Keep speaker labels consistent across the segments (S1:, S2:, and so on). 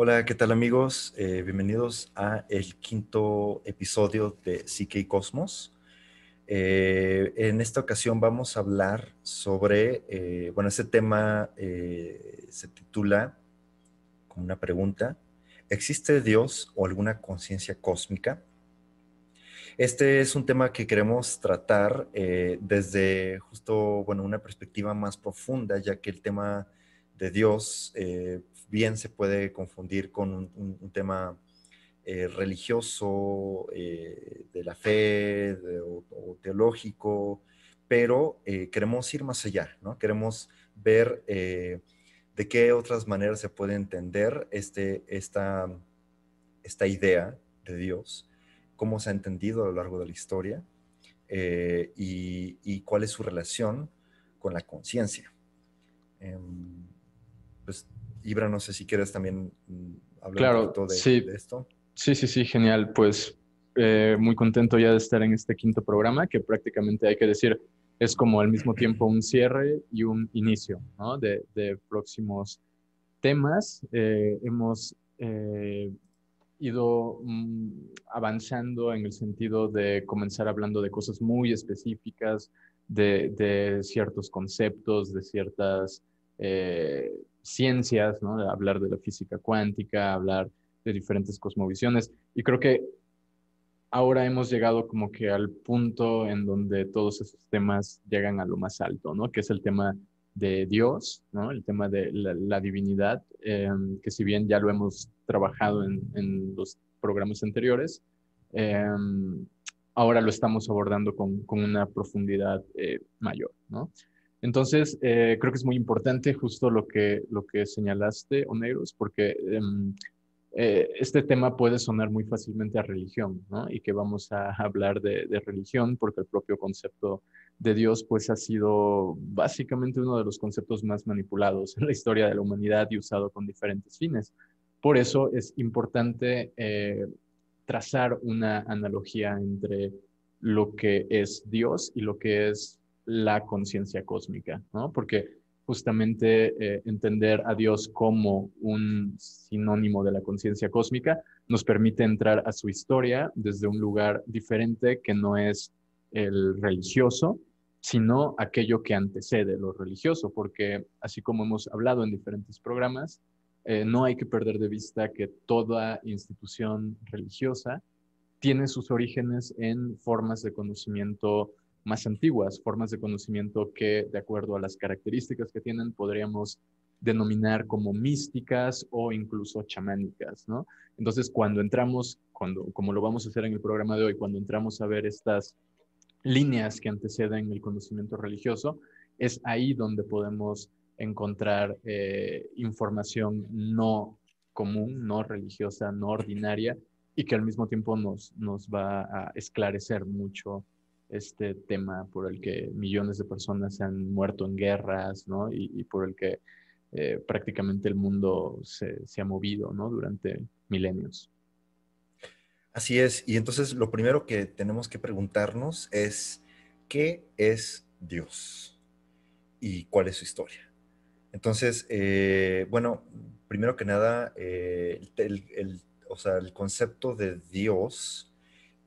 S1: Hola, ¿qué tal amigos? Eh, bienvenidos a el quinto episodio de Psique Cosmos. Eh, en esta ocasión vamos a hablar sobre, eh, bueno, este tema se titula como una pregunta, ¿existe Dios o alguna conciencia cósmica? Este es un tema que queremos tratar desde justo, bueno, una perspectiva más profunda, ya que el tema de Dios bien se puede confundir con un, tema eh, religioso, eh, de la fe o, teológico, pero eh, queremos ir más allá, ¿no? Queremos ver de qué otras maneras se puede entender este, esta, esta idea de Dios, cómo se ha entendido a lo largo de la historia y, y, cuál es su relación con la conciencia. Em, Ibra, no sé si quieres también mm, hablar un poquito de, esto.
S2: Sí, sí, sí, genial. Pues eh, muy contento ya de estar en este quinto programa, que prácticamente hay que decir es como al mismo tiempo un cierre y un inicio ¿no? de, próximos temas. Eh, hemos eh, ido mm, avanzando en el sentido de comenzar hablando de cosas muy específicas, de, de ciertos conceptos, de ciertas ciencias, ¿no? hablar de la física cuántica, hablar de diferentes cosmovisiones. Y creo que ahora hemos llegado como que al punto en donde todos esos temas llegan a lo más alto, ¿no? Que es el tema de Dios, ¿no? El tema de la, divinidad, em, que si bien ya lo hemos trabajado en, los programas anteriores, em, ahora lo estamos abordando con, una profundidad eh, mayor, ¿no? Entonces, eh, creo que es muy importante justo lo que, lo que señalaste, Oneros, porque em, eh, este tema puede sonar muy fácilmente a religión, ¿no? Y que vamos a hablar de, religión porque el propio concepto de Dios, pues, ha sido básicamente uno de los conceptos más manipulados en la historia de la humanidad y usado con diferentes fines. Por eso es importante eh, trazar una analogía entre lo que es Dios y lo que es la conciencia cósmica, ¿no? Porque justamente eh, entender a Dios como un sinónimo de la conciencia cósmica nos permite entrar a su historia desde un lugar diferente que no es el religioso, sino aquello que antecede lo religioso, porque así como hemos hablado en diferentes programas, eh, no hay que perder de vista que toda institución religiosa tiene sus orígenes en formas de conocimiento más antiguas, formas de conocimiento que, de acuerdo a las características que tienen, podríamos denominar como místicas o incluso chamánicas, ¿no? Entonces, cuando entramos, cuando, como lo vamos a hacer en el programa de hoy, cuando entramos a ver estas líneas que anteceden el conocimiento religioso, es ahí donde podemos encontrar eh, información no común, no religiosa, no ordinaria, y que al mismo tiempo nos, nos va a esclarecer mucho este tema por el que millones de personas se han muerto en guerras, ¿no? Y, por el que eh, prácticamente el mundo se, ha movido, ¿no? Durante milenios.
S1: Así es. Y entonces lo primero que tenemos que preguntarnos es, ¿qué es Dios? ¿Y cuál es su historia? Entonces, eh, bueno, primero que nada, eh, o sea, el concepto de Dios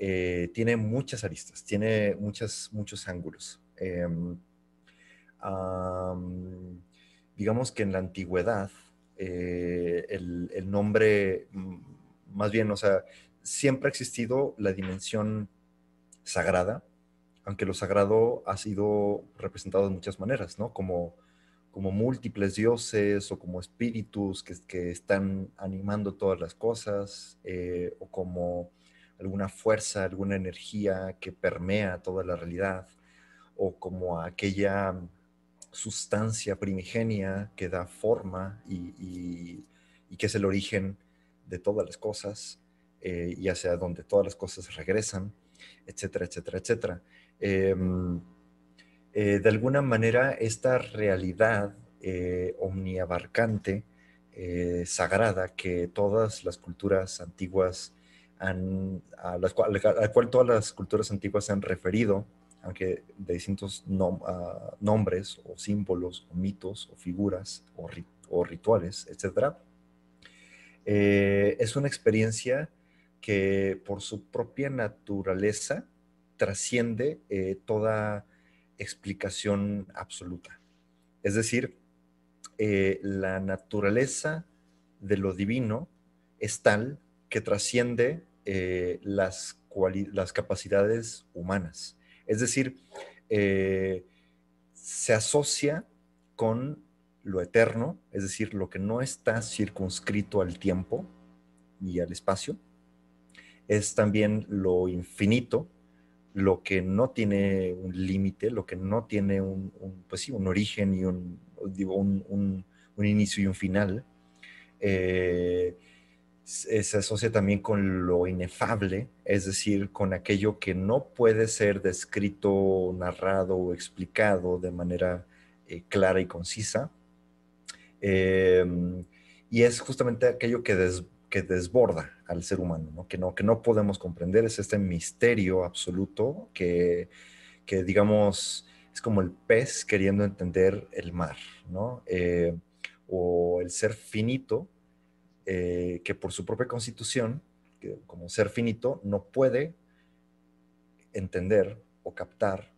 S1: eh, tiene muchas aristas, tiene muchos ángulos. Em, digamos que en la antigüedad, eh, el, nombre, mm, más bien, o sea, siempre ha existido la dimensión sagrada, aunque lo sagrado ha sido representado de muchas maneras, ¿no? Como, como múltiples dioses o como espíritus que, que están animando todas las cosas, eh, o como alguna fuerza, alguna energía que permea toda la realidad, o como aquella sustancia primigenia que da forma y, que es el origen de todas las cosas eh, y hacia donde todas las cosas regresan, etcétera, etcétera, etcétera. Em, eh, de alguna manera, esta realidad eh, omniabarcante, sagrada, que todas las culturas antiguas a, las cual, al cual todas las culturas antiguas se han referido, aunque de distintos nombres o símbolos o mitos o figuras o, rituales, etc. Eh, es una experiencia que por su propia naturaleza trasciende eh, toda explicación absoluta. Es decir, eh, la naturaleza de lo divino es tal que trasciende las, las, capacidades humanas. Es decir, se asocia con lo eterno, es decir, lo que no está circunscrito al tiempo y al espacio, es también lo infinito, lo que no tiene un límite, lo que no tiene un, pues sí, un origen y un, digo, un, inicio y un final. Eh, se asocia también con lo inefable, es decir, con aquello que no puede ser descrito, narrado o explicado de manera eh, clara y concisa. Em, y es justamente aquello que, que, desborda al ser humano, Que, ¿no? que no podemos comprender, es este misterio absoluto que, que digamos, es como el pez queriendo entender el mar, ¿no? Eh, o el ser finito, eh, que por su propia constitución, como ser finito, no puede entender o captar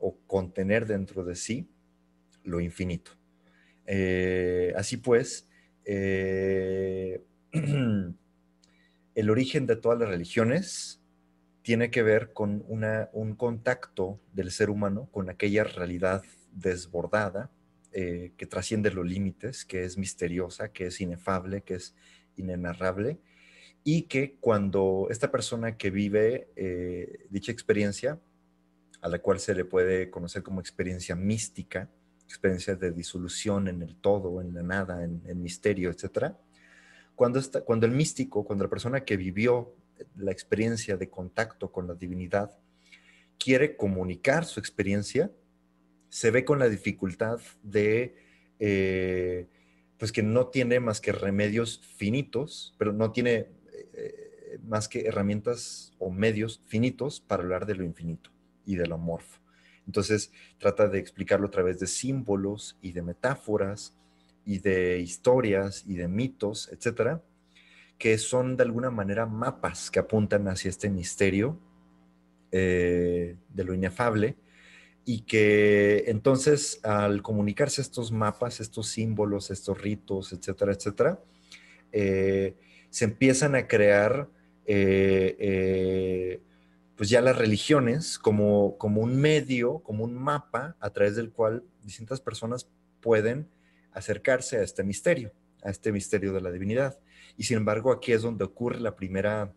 S1: o contener dentro de sí lo infinito. Eh, así pues, eh, el origen de todas las religiones tiene que ver con un contacto del ser humano con aquella realidad desbordada que trasciende los límites, que es misteriosa, que es inefable, que es inenarrable, y que cuando esta persona que vive dicha experiencia, a la cual se le puede conocer como experiencia mística, experiencias de disolución en el todo, en la nada, en el misterio, etc. Cuando, está, cuando el místico, cuando la persona que vivió la experiencia de contacto con la divinidad quiere comunicar su experiencia, se ve con la dificultad de, eh, pues que no tiene más que remedios finitos, pero no tiene eh, más que herramientas o medios finitos para hablar de lo infinito y de lo amorfo. Entonces trata de explicarlo a través de símbolos y de metáforas y de historias y de mitos, etcétera, que son de alguna manera mapas que apuntan hacia este misterio eh, de lo inefable y que entonces al comunicarse estos mapas, estos símbolos, estos ritos, etcétera, etcétera, eh, se empiezan a crear eh, pues ya las religiones como, como un medio, como un mapa a través del cual distintas personas pueden acercarse a este misterio, a este misterio de la divinidad. Y sin embargo, aquí es donde ocurre la primera,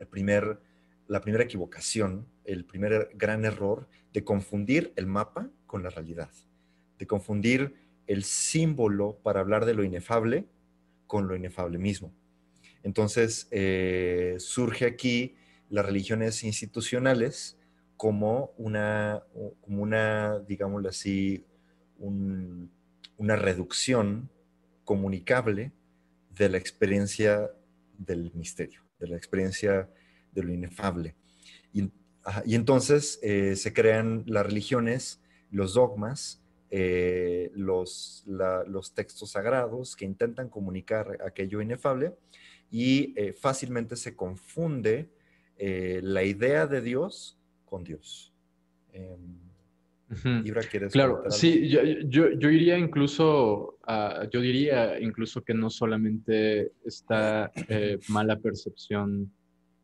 S1: el primer, la primera equivocación, el primer gran error de confundir el mapa con la realidad, de confundir el símbolo para hablar de lo inefable con lo inefable mismo. Entonces, eh, surge aquí las religiones institucionales como una, como una digámoslo así, una reducción comunicable de la experiencia del misterio, de la experiencia de lo inefable. Y, entonces eh, se crean las religiones, los dogmas, eh, los, los, textos sagrados que intentan comunicar aquello inefable y eh, fácilmente se confunde la idea de Dios con Dios.
S2: Ibra, ¿quieres claro, sí, yo, yo, yo, iría incluso, yo diría incluso que no solamente esta eh, mala percepción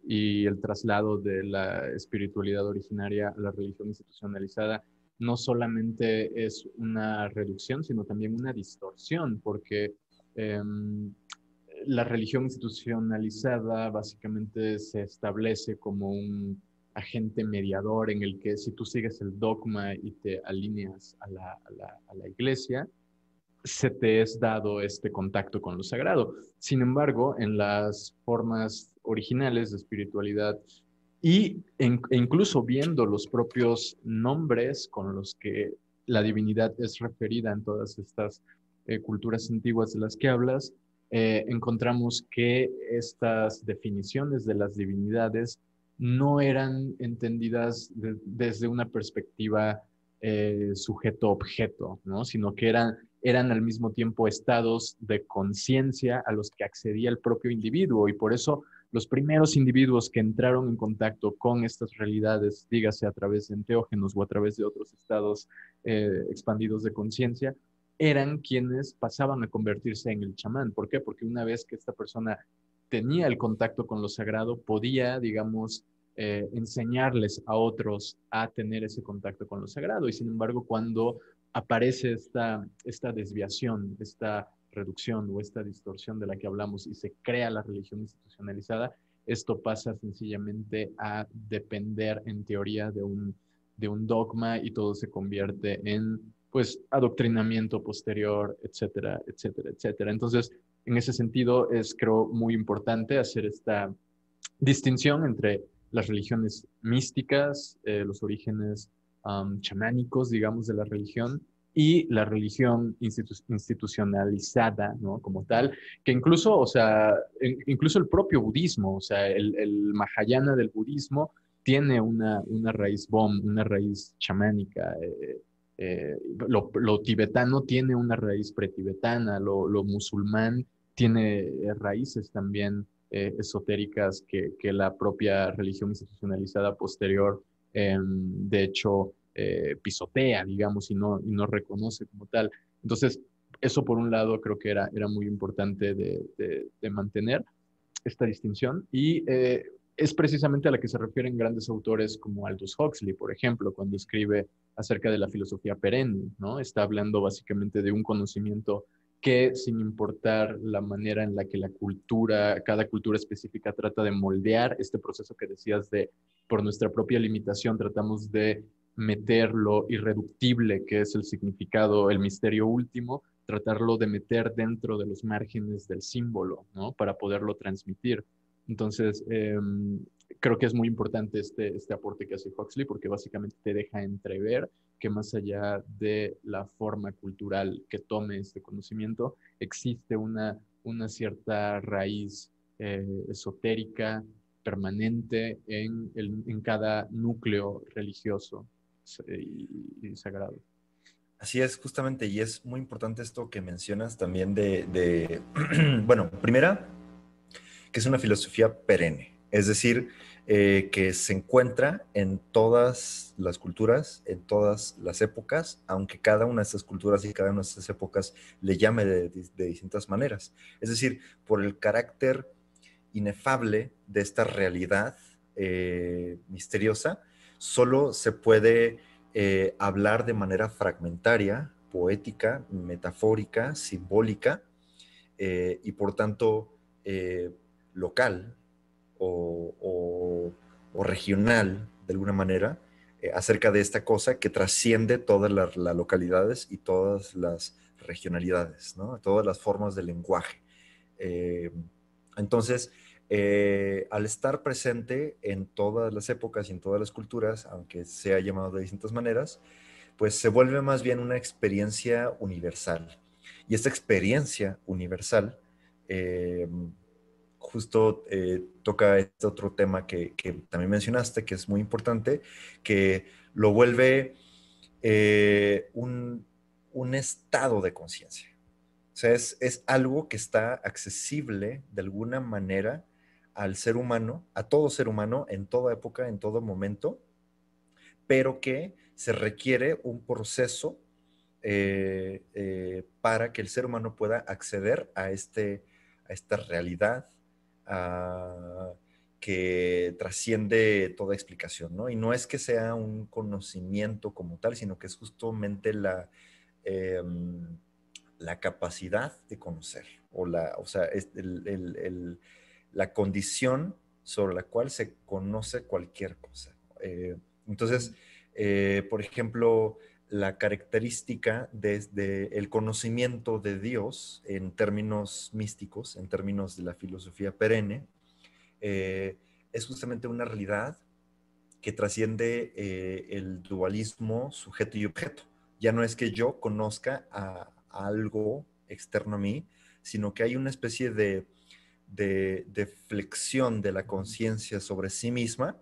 S2: y el traslado de la espiritualidad originaria a la religión institucionalizada no solamente es una reducción, sino también una distorsión, porque em, la religión institucionalizada básicamente se establece como un agente mediador en el que si tú sigues el dogma y te alineas a la, a la, iglesia, se te es dado este contacto con lo sagrado. Sin embargo, en las formas originales de espiritualidad y e incluso viendo los propios nombres con los que la divinidad es referida en todas estas eh, culturas antiguas de las que hablas, eh, encontramos que estas definiciones de las divinidades no eran entendidas desde una perspectiva eh, sujeto-objeto, ¿no? sino que eran eran al mismo tiempo estados de conciencia a los que accedía el propio individuo y por eso los primeros individuos que entraron en contacto con estas realidades, dígase a través de enteógenos o a través de otros estados eh, expandidos de conciencia, eran quienes pasaban a convertirse en el chamán. ¿Por qué? Porque una vez que esta persona tenía el contacto con lo sagrado, podía, digamos, eh, enseñarles a otros a tener ese contacto con lo sagrado. Y sin embargo, cuando aparece esta, esta desviación, esta reducción o esta distorsión de la que hablamos y se crea la religión institucionalizada, esto pasa sencillamente a depender en teoría de un, de un dogma y todo se convierte en pues adoctrinamiento posterior, etcétera, etcétera, etcétera. Entonces, en ese sentido es creo muy importante hacer esta distinción entre las religiones místicas, eh, los orígenes chamánicos, digamos, de la religión y la religión institucionalizada, ¿no? Como tal, que incluso, o sea, incluso el propio budismo, o sea, el, Mahayana del budismo tiene una, una raíz bom, una raíz chamánica. Eh, eh, lo, tibetano tiene una raíz pretibetana, lo, lo musulmán tiene raíces también eh, esotéricas que, que, la propia religión institucionalizada posterior, em, de hecho, eh, pisotea, digamos, y no, y no reconoce como tal. Entonces, eso por un lado creo que era, era muy importante de, de, mantener esta distinción y eh, es precisamente a la que se refieren grandes autores como Aldous Huxley, por ejemplo, cuando escribe acerca de la filosofía perenne, ¿no? Está hablando básicamente de un conocimiento que sin importar la manera en la que la cultura, cada cultura específica trata de moldear este proceso que decías de, por nuestra propia limitación, tratamos de meter lo irreductible, que es el significado, el misterio último, tratarlo de meter dentro de los márgenes del símbolo, ¿no? Para poderlo transmitir. Entonces, em, creo que es muy importante este, este aporte que hace Huxley porque básicamente te deja entrever que más allá de la forma cultural que tome este conocimiento, existe una, una cierta raíz eh, esotérica permanente en, en, cada núcleo religioso y, sagrado.
S1: Así es, justamente, y es muy importante esto que mencionas también de, de bueno, primera, que es una filosofía perenne, es decir, eh, que se encuentra en todas las culturas, en todas las épocas, aunque cada una de esas culturas y cada una de esas épocas le llame de, distintas maneras. Es decir, por el carácter inefable de esta realidad eh, misteriosa, solo se puede eh, hablar de manera fragmentaria, poética, metafórica, simbólica y por tanto local, o, regional, de alguna manera, eh, acerca de esta cosa que trasciende todas las, localidades y todas las regionalidades, ¿no? todas las formas de lenguaje. Eh, entonces, eh, al estar presente en todas las épocas y en todas las culturas, aunque sea llamado de distintas maneras, pues se vuelve más bien una experiencia universal. Y esta experiencia universal justo eh, toca este otro tema que, también mencionaste, que es muy importante, que lo vuelve eh, un, estado de conciencia. O sea, es, algo que está accesible de alguna manera al ser humano, a todo ser humano, en toda época, en todo momento, pero que se requiere un proceso eh, para que el ser humano pueda acceder a, este, a esta realidad que trasciende toda explicación, ¿no? Y no es que sea un conocimiento como tal, sino que es justamente la, em, la capacidad de conocer, o, la, o sea, es la condición sobre la cual se conoce cualquier cosa. Eh, entonces, eh, por ejemplo, la característica desde el conocimiento de Dios en términos místicos, en términos de la filosofía perenne, eh, es justamente una realidad que trasciende el dualismo sujeto y objeto. Ya no es que yo conozca a, algo externo a mí, sino que hay una especie de, de, flexión de la conciencia sobre sí misma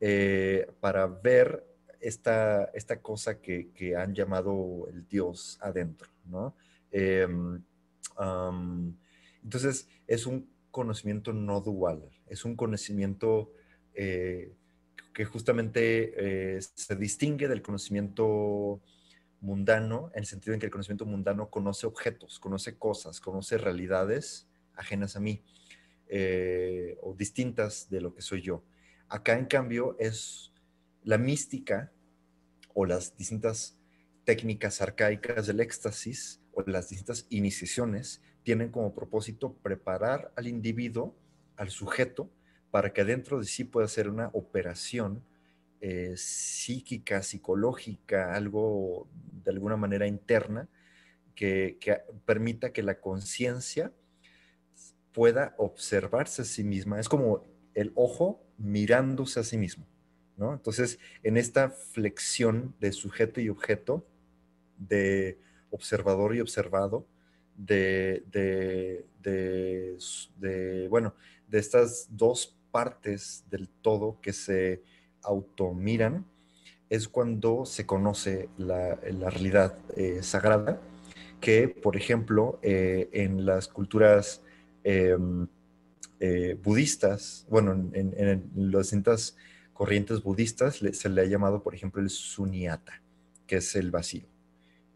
S1: eh, para ver esta, esta cosa que, han llamado el Dios adentro, ¿no? Em, entonces, es un conocimiento no dual, es un conocimiento eh, que justamente eh, se distingue del conocimiento mundano, en el sentido en que el conocimiento mundano conoce objetos, conoce cosas, conoce realidades ajenas a mí eh, o distintas de lo que soy yo. Acá, en cambio, es la mística o las distintas técnicas arcaicas del éxtasis o las distintas iniciaciones tienen como propósito preparar al individuo, al sujeto, para que dentro de sí pueda hacer una operación eh, psíquica, psicológica, algo de alguna manera interna, que, que permita que la conciencia pueda observarse a sí misma. Es como el ojo mirándose a sí mismo, ¿no? Entonces, en esta flexión de sujeto y objeto, de observador y observado, de, bueno, de estas dos partes del todo que se automiran, es cuando se conoce la, realidad eh, sagrada, que, por ejemplo, eh, en las culturas eh, budistas, bueno, en, las distintas corrientes budistas se le ha llamado, por ejemplo, el sunyata, que es el vacío.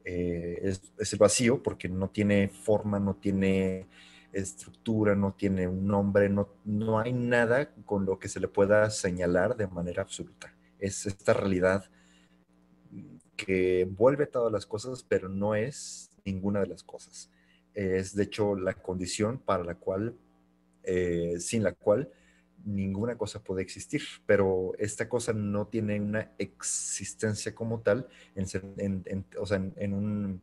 S1: Eh, es, el vacío porque no tiene forma, no tiene estructura, no tiene un nombre, no, no hay nada con lo que se le pueda señalar de manera absoluta. Es esta realidad que envuelve todas las cosas, pero no es ninguna de las cosas. Es de hecho la condición para la cual, eh, sin la cual ninguna cosa puede existir, pero esta cosa no tiene una existencia como tal, en, o sea, en, un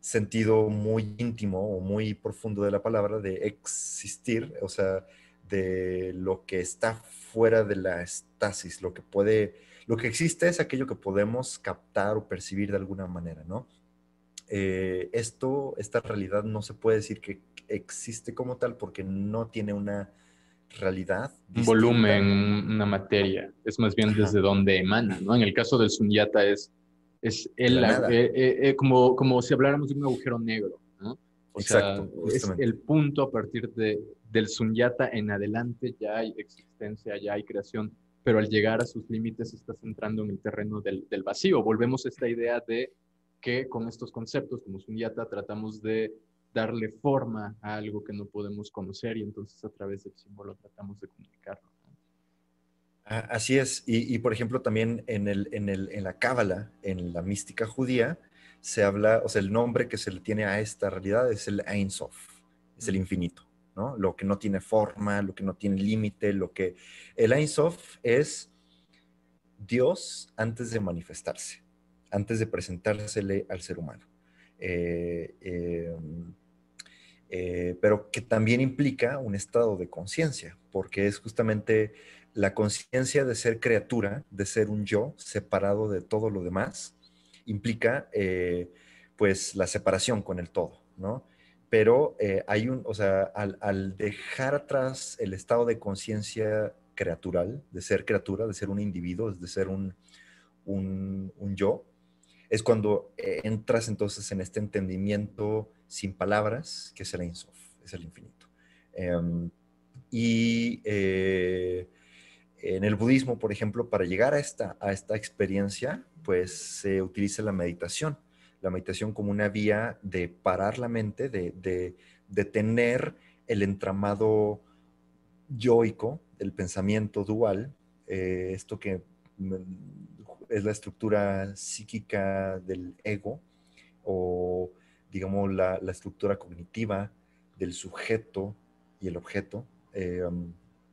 S1: sentido muy íntimo o muy profundo de la palabra de existir, o sea, de lo que está fuera de la estasis, lo que puede, lo que existe es aquello que podemos captar o percibir de alguna manera, ¿no? Eh, esto, esta realidad no se puede decir que existe como tal porque no tiene una realidad.
S2: Un volumen, una materia, es más bien desde donde emana, ¿no? En el caso del sunyata es, es el, eh, eh, como, como si habláramos de un agujero negro, ¿no? O sea, es el punto a partir de, del sunyata en adelante ya hay existencia, ya hay creación, pero al llegar a sus límites estás entrando en el terreno del, del vacío. Volvemos a esta idea de que con estos conceptos como sunyata tratamos de darle forma a algo que no podemos conocer y entonces a través del símbolo tratamos de comunicarlo.
S1: Ah, así es, y, por ejemplo también en, el, en, el, en la cábala, en la mística judía, se habla, o sea, el nombre que se le tiene a esta realidad es el Ein Sof, es el infinito, ¿no? Lo que no tiene forma, lo que no tiene límite, lo que... El Ein Sof es Dios antes de manifestarse, antes de presentársele al ser humano. Eh, em, eh, pero que también implica un estado de conciencia, porque es justamente la conciencia de ser criatura, de ser un yo separado de todo lo demás, implica eh, pues la separación con el todo, ¿no? Pero hay un, o sea, al, dejar atrás el estado de conciencia creatural, de ser criatura, de ser un individuo, de ser un, un, un yo, es cuando entras entonces en este entendimiento sin palabras, que es el es el infinito. Em, y eh, en el budismo, por ejemplo, para llegar a esta, a esta experiencia, pues se utiliza la meditación. La meditación como una vía de parar la mente, de, de, tener el entramado yoico, el pensamiento dual, eh, esto que mm, es la estructura psíquica del ego, o digamos, la, estructura cognitiva del sujeto y el objeto. Eh, um,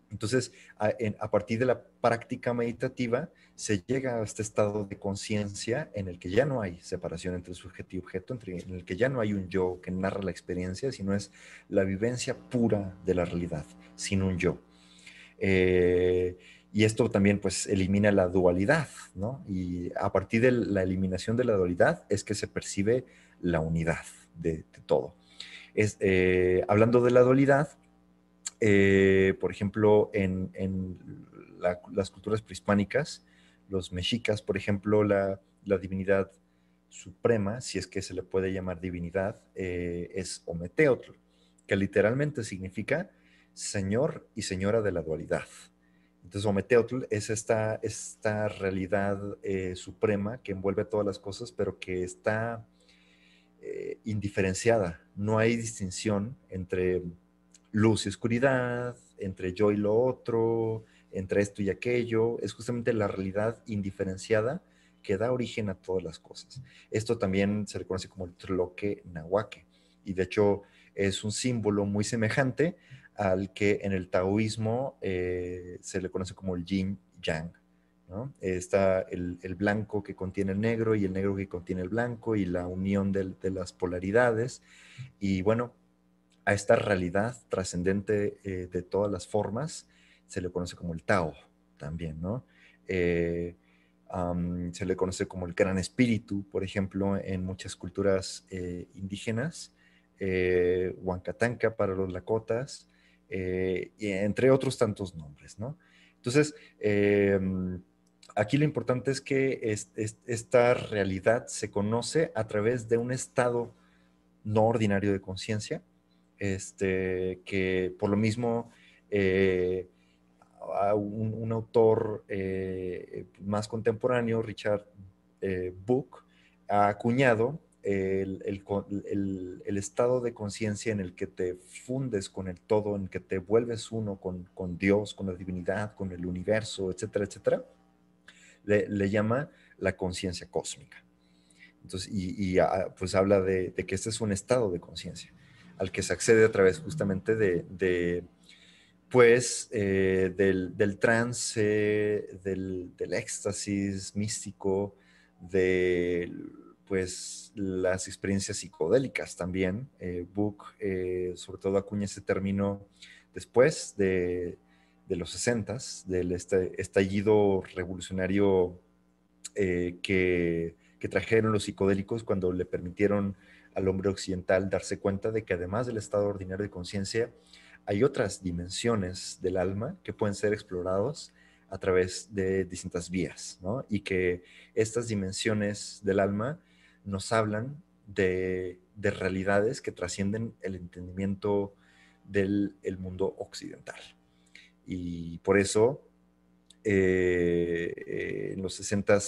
S1: entonces, a, partir de la práctica meditativa, se llega a este estado de conciencia en el que ya no hay separación entre sujeto y objeto, en el que ya no hay un yo que narra la experiencia, sino es la vivencia pura de la realidad, sin un yo. Eh, y esto también pues elimina la dualidad, ¿no? Y a partir de la eliminación de la dualidad es que se percibe la unidad de, todo. Es, eh, hablando de la dualidad, eh, por ejemplo, en, las culturas prehispánicas, los mexicas, por ejemplo, la, divinidad suprema, si es que se le puede llamar divinidad, eh, es Ometeotl, que literalmente significa Señor y Señora de la dualidad. Entonces, Ometeotl es esta, esta realidad eh, suprema que envuelve todas las cosas, pero que está eh, indiferenciada. No hay distinción entre luz y oscuridad, entre yo y lo otro, entre esto y aquello. Es justamente la realidad indiferenciada que da origen a todas las cosas. Esto también se le conoce como el Tloque Nahuaque. Y de hecho es un símbolo muy semejante al que en el taoísmo eh, se le conoce como el yin yang. Está el, blanco que contiene el negro y el negro que contiene el blanco y la unión de, las polaridades. Y bueno, a esta realidad trascendente eh, de todas las formas se le conoce como el Tao también, ¿no? Eh, se le conoce como el gran espíritu, por ejemplo, en muchas culturas indígenas, Huancatanca para los Lakotas, eh, entre otros tantos nombres, ¿no? Entonces, em, aquí lo importante es que esta realidad se conoce a través de un estado no ordinario de conciencia, este, que por lo mismo eh, un, autor eh, más contemporáneo, Richard Book, ha acuñado el, estado de conciencia en el que te fundes con el todo, en que te vuelves uno con, Dios, con la divinidad, con el universo, etcétera, etcétera, le, llama la conciencia cósmica. Entonces, y, ah, pues habla de, que este es un estado de conciencia al que se accede a través justamente de, pues, eh, del, trance, del, del éxtasis místico, del pues las experiencias psicodélicas también. Eh, eh, sobre todo acuña ese término después de, los 60 del este, estallido revolucionario eh, que, que, trajeron los psicodélicos cuando le permitieron al hombre occidental darse cuenta de que además del estado ordinario de conciencia, hay otras dimensiones del alma que pueden ser explorados a través de distintas vías, ¿no? Y que estas dimensiones del alma nos hablan de, realidades que trascienden el entendimiento del mundo occidental. Y por eso eh, en los 60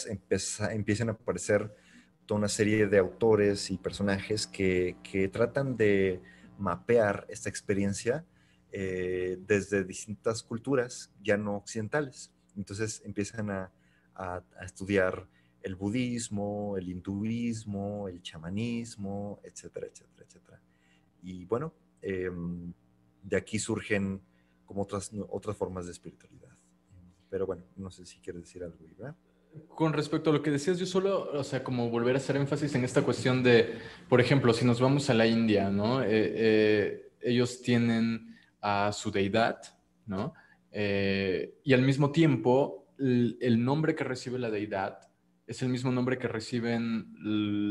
S1: empiezan a aparecer toda una serie de autores y personajes que, tratan de mapear esta experiencia eh, desde distintas culturas ya no occidentales. Entonces empiezan a estudiar el budismo, el hinduismo, el chamanismo, etcétera, etcétera, etcétera. Y bueno, em, de aquí surgen como otras, otras formas de espiritualidad. Pero bueno, no sé si quieres decir algo, ¿verdad?
S2: Con respecto a lo que decías, yo solo, o sea, como volver a hacer énfasis en esta cuestión de, por ejemplo, si nos vamos a la India, ¿no? Eh, eh, ellos tienen a su deidad, ¿no? Eh, y al mismo tiempo, el nombre que recibe la deidad es el mismo nombre que reciben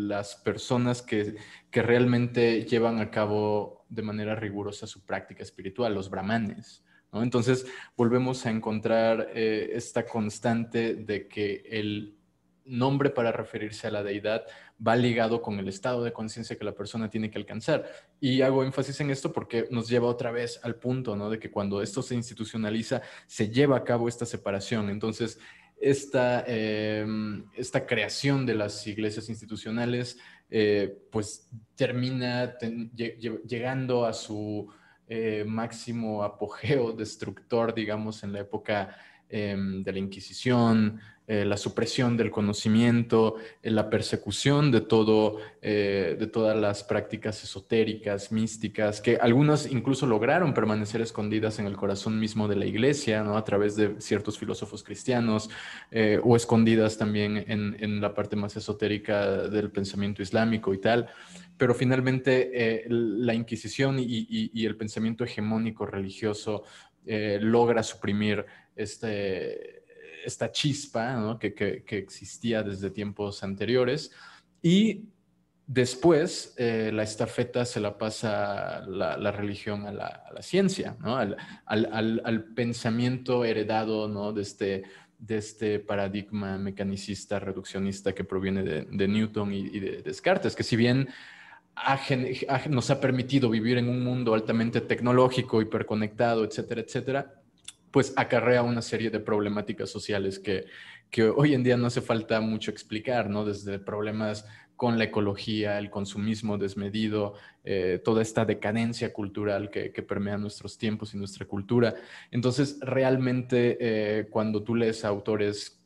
S2: las personas que, realmente llevan a cabo de manera rigurosa su práctica espiritual, los brahmanes. Entonces, volvemos a encontrar eh, esta constante de que el nombre para referirse a la deidad va ligado con el estado de conciencia que la persona tiene que alcanzar. Y hago énfasis en esto porque nos lleva otra vez al punto, ¿no? De que cuando esto se institucionaliza, se lleva a cabo esta separación. Entonces, esta, em, esta creación de las iglesias institucionales, eh, pues termina llegando a su eh, máximo apogeo destructor, digamos, en la época em, de la Inquisición, eh, la supresión del conocimiento, eh, la persecución de, todo, eh, de todas las prácticas esotéricas, místicas, que algunas incluso lograron permanecer escondidas en el corazón mismo de la iglesia, ¿no? a través de ciertos filósofos cristianos, o escondidas también en, la parte más esotérica del pensamiento islámico y tal. Pero finalmente la Inquisición y, el pensamiento hegemónico religioso logra suprimir este esta chispa que, existía desde tiempos anteriores. Y después eh, la estafeta se la pasa la, religión a la, ciencia, al, pensamiento heredado ¿no? desde, de este paradigma mecanicista, reduccionista que proviene de, Newton y, de Descartes, que si bien nos ha permitido vivir en un mundo altamente tecnológico, hiperconectado, etcétera, etcétera, pues acarrea una serie de problemáticas sociales que, que hoy en día no hace falta mucho explicar, ¿no? Desde problemas con la ecología, el consumismo desmedido, eh, toda esta decadencia cultural que, permea nuestros tiempos y nuestra cultura. Entonces, realmente, eh, cuando tú lees a autores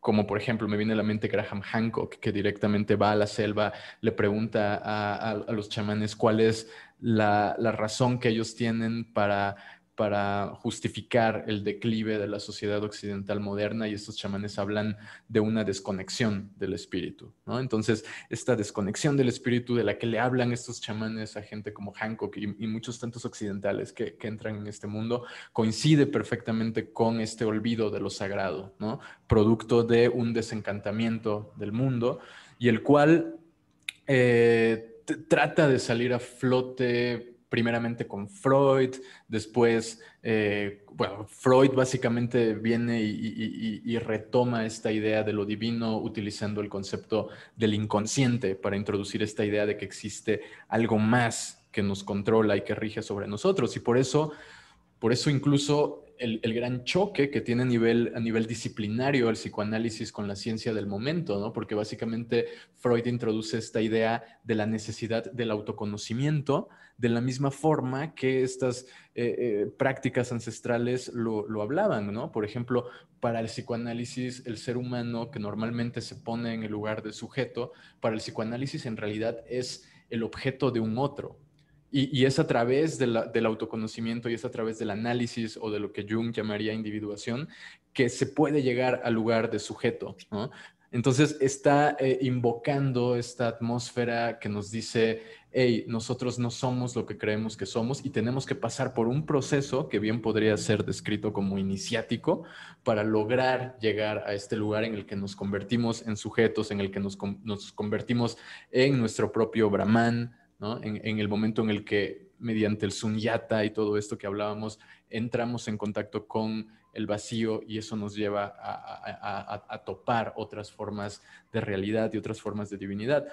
S2: como por ejemplo me viene a la mente Graham Hancock, que directamente va a la selva, le pregunta a, los chamanes cuál es la, la, razón que ellos tienen para para justificar el declive de la sociedad occidental moderna y estos chamanes hablan de una desconexión del espíritu. Entonces, esta desconexión del espíritu de la que le hablan estos chamanes a gente como Hancock y, muchos tantos occidentales que, entran en este mundo, coincide perfectamente con este olvido de lo sagrado. Producto de un desencantamiento del mundo y el cual eh, trata de salir a flote primeramente con Freud, después, eh, bueno, Freud básicamente viene y, retoma esta idea de lo divino utilizando el concepto del inconsciente para introducir esta idea de que existe algo más que nos controla y que rige sobre nosotros. Y por eso, por eso incluso el, gran choque que tiene a nivel, a nivel disciplinario el psicoanálisis con la ciencia del momento, ¿no? Porque básicamente Freud introduce esta idea de la necesidad del autoconocimiento de la misma forma que estas eh, eh, prácticas ancestrales lo, lo, hablaban, ¿no? Por ejemplo, para el psicoanálisis, el ser humano que normalmente se pone en el lugar del sujeto, para el psicoanálisis en realidad es el objeto de un otro, y, es a través del autoconocimiento y es a través del análisis o de lo que Jung llamaría individuación que se puede llegar al lugar de sujeto. Entonces está eh, invocando esta atmósfera que nos dice, hey, nosotros no somos lo que creemos que somos y tenemos que pasar por un proceso que bien podría ser descrito como iniciático para lograr llegar a este lugar en el que nos convertimos en sujetos, en el que nos, nos convertimos en nuestro propio Brahman, en, el momento en el que mediante el sunyata y todo esto que hablábamos, entramos en contacto con el vacío y eso nos lleva a topar otras formas de realidad y otras formas de divinidad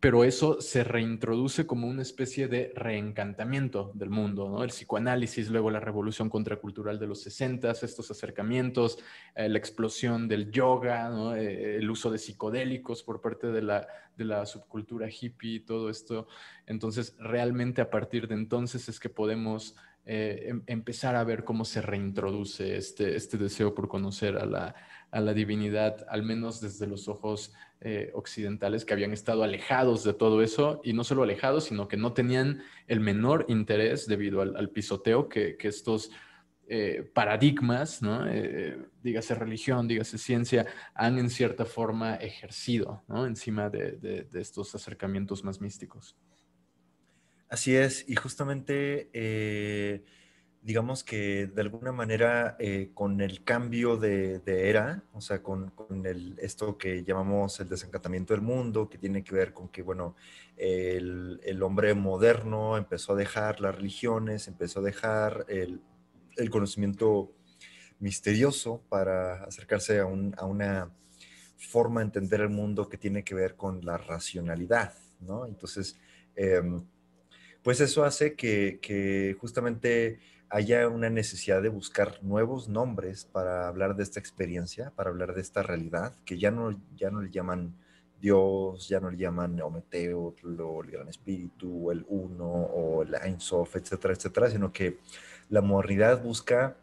S2: pero eso se reintroduce como una especie de reencantamiento del mundo, ¿no? El psicoanálisis, luego la revolución contracultural de los 60, estos acercamientos, eh, la explosión del yoga, eh, el uso de psicodélicos por parte de la, de la subcultura hippie, todo esto. Entonces, realmente a partir de entonces es que podemos eh, em, empezar a ver cómo se reintroduce este, este deseo por conocer a la, a la divinidad, al menos desde los ojos eh, occidentales que habían estado alejados de todo eso, y no solo alejados, sino que no tenían el menor interés debido al, pisoteo que, estos eh, paradigmas, ¿no? Dígase religión, dígase ciencia, han en cierta forma ejercido encima de estos acercamientos más místicos.
S1: Así es, y justamente digamos que de alguna manera eh, con el cambio de, era, o sea, con, el, esto que llamamos el desencantamiento del mundo, que tiene que ver con que, bueno, el, hombre moderno empezó a dejar las religiones, empezó a dejar el, conocimiento misterioso para acercarse a, una forma de entender el mundo que tiene que ver con la racionalidad, ¿no? Entonces, em, pues eso hace que, justamente haya una necesidad de buscar nuevos nombres para hablar de esta experiencia, para hablar de esta realidad, que ya no, ya no le llaman Dios, ya no le llaman Ometeo, el Gran Espíritu, el Uno, o el Ein Sof, etcétera, etcétera, sino que la modernidad busca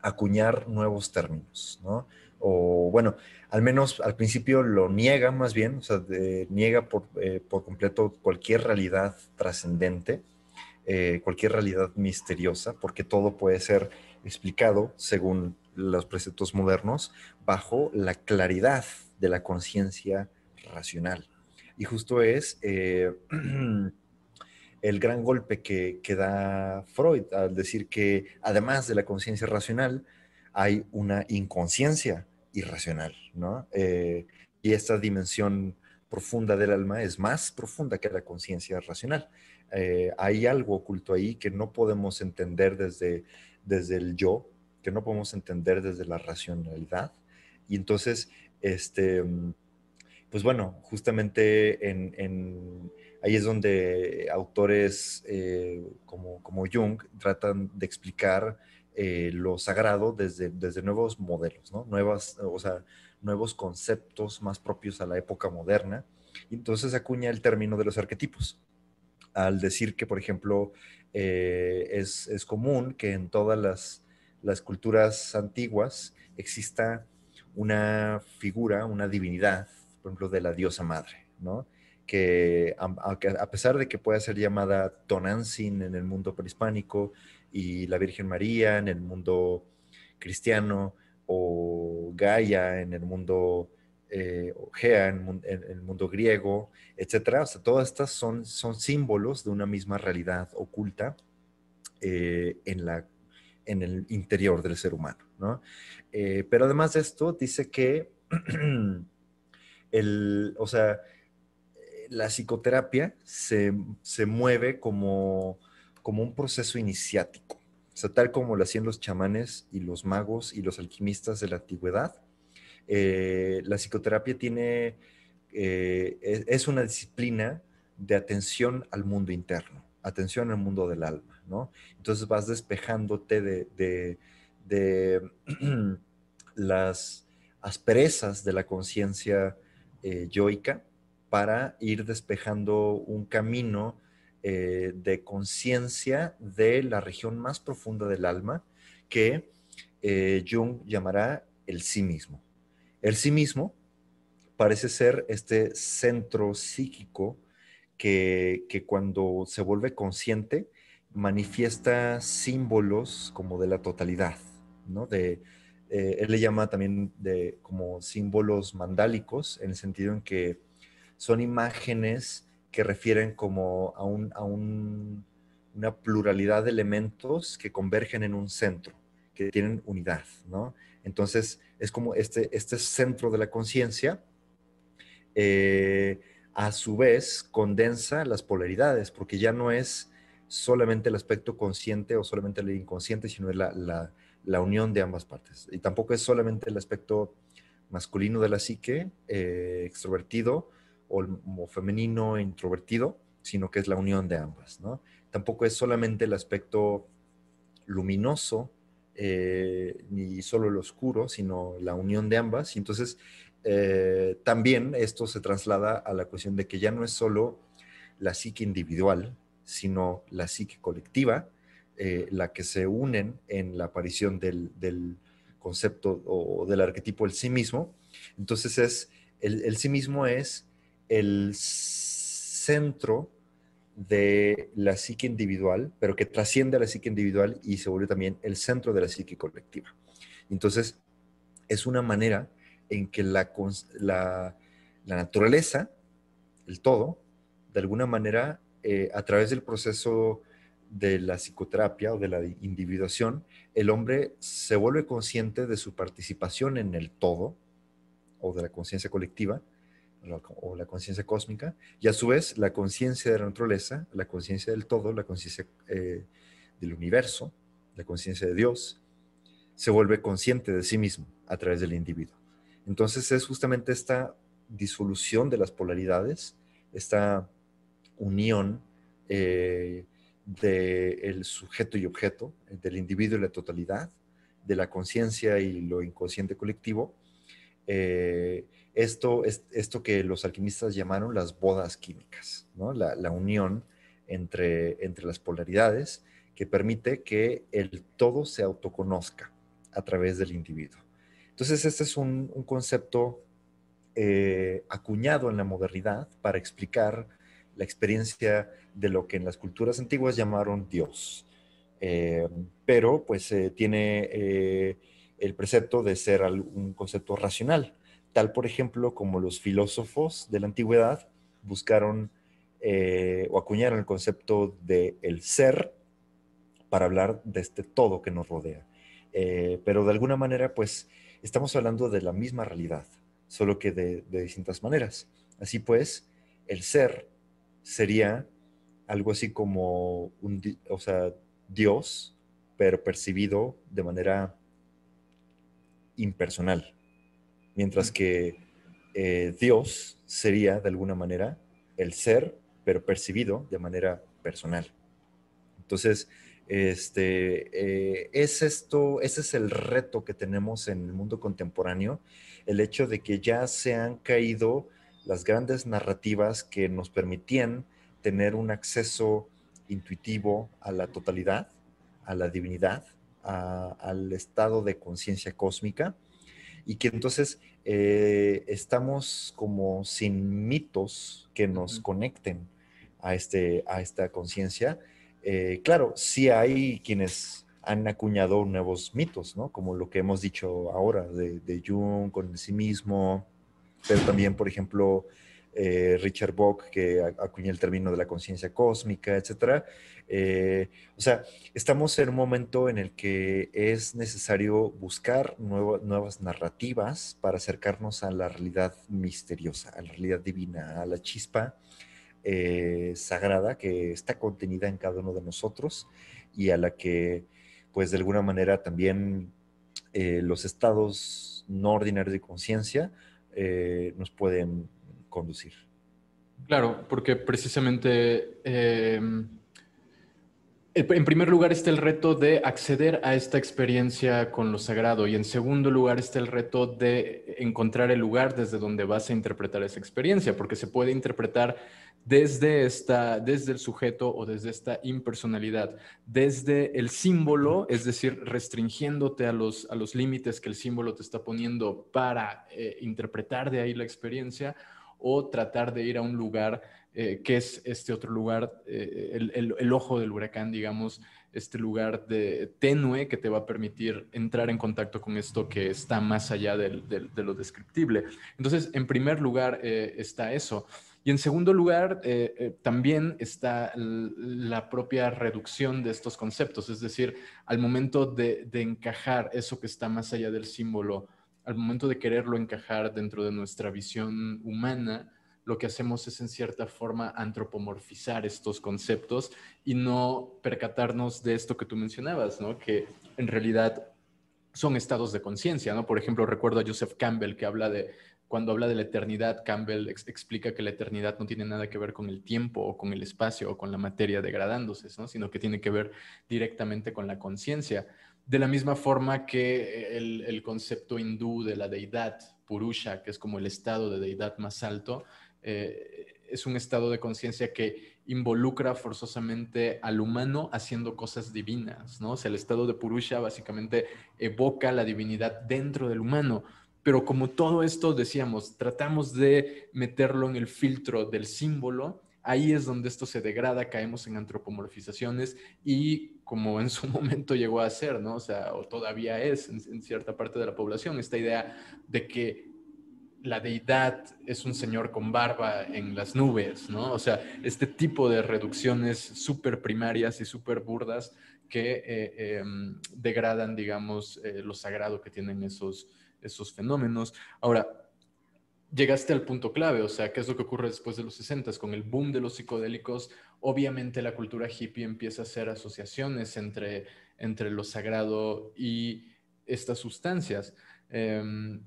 S1: acuñar nuevos términos, ¿no? O bueno, al menos al principio lo niega más bien, o sea, niega por, eh, por completo cualquier realidad trascendente, eh, cualquier realidad misteriosa, porque todo puede ser explicado, según los preceptos modernos, bajo la claridad de la conciencia racional. Y justo es eh, el gran golpe que, da Freud al decir que además de la conciencia racional, hay una inconsciencia irracional, ¿no? Eh, y esta dimensión profunda del alma es más profunda que la conciencia racional. Eh, hay algo oculto ahí que no podemos entender desde, desde el yo, que no podemos entender desde la racionalidad. Y entonces, este, pues bueno, justamente en, ahí es donde autores eh, como, como Jung tratan de explicar eh, lo sagrado desde, desde nuevos modelos, ¿no? Nuevas, o sea, nuevos conceptos más propios a la época moderna. Entonces acuña el término de los arquetipos, al decir que, por ejemplo, eh, es, es, común que en todas las, las culturas antiguas exista una figura, una divinidad, por ejemplo, de la diosa madre, ¿no? Que a, pesar de que pueda ser llamada Tonantzin en el mundo prehispánico y la Virgen María en el mundo cristiano o Gaia en el mundo eh, o Gea en, el mundo griego, etcétera. O sea, todas estas son, son símbolos de una misma realidad oculta eh, en la en el interior del ser humano, ¿no? Eh, pero además de esto, dice que, el, o sea, la psicoterapia se, mueve como, como un proceso iniciático, o sea, tal como lo hacían los chamanes y los magos y los alquimistas de la antigüedad. Eh, la psicoterapia tiene, eh, es una disciplina de atención al mundo interno, atención al mundo del alma. Entonces vas despejándote de, las asperezas de la conciencia eh, yoica para ir despejando un camino eh, de conciencia de la región más profunda del alma que eh, Jung llamará el sí mismo. El sí mismo parece ser este centro psíquico que, que cuando se vuelve consciente manifiesta símbolos como de la totalidad, ¿no? De, eh, él le llama también de como símbolos mandálicos, en el sentido en que son imágenes que refieren como a, un, a un, una pluralidad de elementos que convergen en un centro, que tienen unidad, ¿no? Entonces, es como este, este centro de la conciencia, eh, a su vez, condensa las polaridades, porque ya no es solamente el aspecto consciente o solamente el inconsciente, sino es la, unión de ambas partes. Y tampoco es solamente el aspecto masculino de la psique, eh, extrovertido, o, femenino introvertido, sino que es la unión de ambas, ¿no? Tampoco es solamente el aspecto luminoso, eh, ni solo el oscuro, sino la unión de ambas. Y entonces, eh, también esto se traslada a la cuestión de que ya no es solo la psique individual, sino la psique colectiva, eh, la que se unen en la aparición del, concepto o del arquetipo el sí mismo. Entonces es, el, sí mismo es el centro de la psique individual, pero que trasciende a la psique individual y se vuelve también el centro de la psique colectiva. Entonces, es una manera en que la, naturaleza, el todo, de alguna manera eh, a través del proceso de la psicoterapia o de la individuación, el hombre se vuelve consciente de su participación en el todo o de la conciencia colectiva o la conciencia cósmica y a su vez la conciencia de la naturaleza, la conciencia del todo, la conciencia eh, del universo, la conciencia de Dios, se vuelve consciente de sí mismo a través del individuo. Entonces es justamente esta disolución de las polaridades, esta unión eh, del sujeto y objeto, del individuo y la totalidad, de la conciencia y lo inconsciente colectivo. Eh, esto es esto que los alquimistas llamaron las bodas químicas, ¿no? la, unión entre, entre las polaridades que permite que el todo se autoconozca a través del individuo. Entonces, este es un, concepto eh, acuñado en la modernidad para explicar la experiencia de lo que en las culturas antiguas llamaron Dios. Eh, pero pues eh, tiene eh, el precepto de ser un concepto racional, tal por ejemplo como los filósofos de la antigüedad buscaron o acuñaron el concepto de el ser para hablar de este todo que nos rodea. pero de alguna manera pues estamos hablando de la misma realidad, solo que de, de distintas maneras. Así pues, el ser sería algo así como un, o sea, Dios, pero percibido de manera impersonal, mientras que eh, Dios sería de alguna manera el ser, pero percibido de manera personal. Entonces, este, eh, es esto, ese es el reto que tenemos en el mundo contemporáneo, el hecho de que ya se han caído las grandes narrativas que nos permitían tener un acceso intuitivo a la totalidad, a la divinidad, al estado de conciencia cósmica, y que entonces eh, estamos como sin mitos que nos conecten a, este, a esta conciencia. Eh, claro, sí hay quienes han acuñado nuevos mitos, ¿no? Como lo que hemos dicho ahora de, de Jung con el sí mismo, pero también, por ejemplo, eh, Richard Bock, que acuña el término de la conciencia cósmica, etcétera. Eh, o sea, estamos en un momento en el que es necesario buscar nuevas narrativas para acercarnos a la realidad misteriosa, a la realidad divina, a la chispa eh, sagrada que está contenida en cada uno de nosotros y a la que, pues, de alguna manera también los estados no ordinarios de conciencia nos pueden conducir.
S2: Claro, porque precisamente eh, en primer lugar está el reto de acceder a esta experiencia con lo sagrado y en segundo lugar está el reto de encontrar el lugar desde donde vas a interpretar esa experiencia, porque se puede interpretar desde, esta, desde el sujeto o desde esta impersonalidad, desde el símbolo, es decir, restringiéndote a los, a los límites que el símbolo te está poniendo para eh, interpretar de ahí la experiencia o tratar de ir a un lugar eh, que es este otro lugar, eh, el, ojo del huracán, digamos, este lugar de tenue que te va a permitir entrar en contacto con esto que está más allá de lo descriptible. Entonces, en primer lugar eh, está eso. Y en segundo lugar, también está la propia reducción de estos conceptos, es decir, al momento de, de encajar eso que está más allá del símbolo al momento de quererlo encajar dentro de nuestra visión humana, lo que hacemos es en cierta forma antropomorfizar estos conceptos y no percatarnos de esto que tú mencionabas, ¿no? Que en realidad son estados de conciencia, ¿no? Por ejemplo, recuerdo a Joseph Campbell que habla de, cuando habla de la eternidad, Campbell explica que la eternidad no tiene nada que ver con el tiempo o con el espacio o con la materia degradándose, ¿no? Sino que tiene que ver directamente con la conciencia. De la misma forma que el, concepto hindú de la deidad, Purusha, que es como el estado de deidad más alto, eh, es un estado de conciencia que involucra forzosamente al humano haciendo cosas divinas, ¿no? O sea, el estado de Purusha básicamente evoca la divinidad dentro del humano. Pero como todo esto, decíamos, tratamos de meterlo en el filtro del símbolo, ahí es donde esto se degrada, caemos en antropomorfizaciones y como en su momento llegó a ser, ¿no? O sea, o todavía es en, cierta parte de la población, esta idea de que la deidad es un señor con barba en las nubes, ¿no? O sea, este tipo de reducciones súper primarias y súper burdas que eh, em, degradan, digamos, eh, lo sagrado que tienen esos, esos fenómenos. Ahora, llegaste al punto clave, o sea, ¿qué es lo que ocurre después de los 60? Con el boom de los psicodélicos, obviamente la cultura hippie empieza a hacer asociaciones entre, entre lo sagrado y estas sustancias. Em,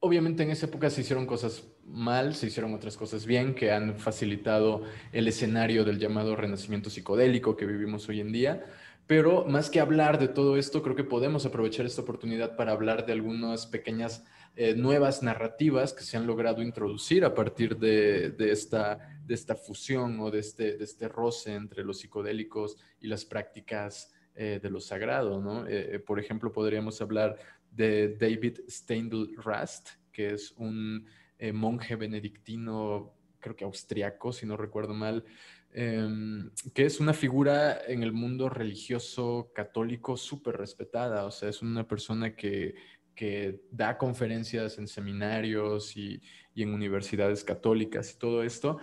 S2: obviamente en esa época se hicieron cosas mal, se hicieron otras cosas bien, que han facilitado el escenario del llamado renacimiento psicodélico que vivimos hoy en día. Pero más que hablar de todo esto, creo que podemos aprovechar esta oportunidad para hablar de algunas pequeñas eh, nuevas narrativas que se han logrado introducir a partir de, esta, de esta fusión o de este, de este roce entre los psicodélicos y las prácticas eh, de lo sagrado. ¿no? Eh, por ejemplo, podríamos hablar de David Steindl Rast, que es un monje benedictino, creo que austriaco, si no recuerdo mal, em, que es una figura en el mundo religioso católico súper respetada, o sea, es una persona que que da conferencias en seminarios y, en universidades católicas y todo esto,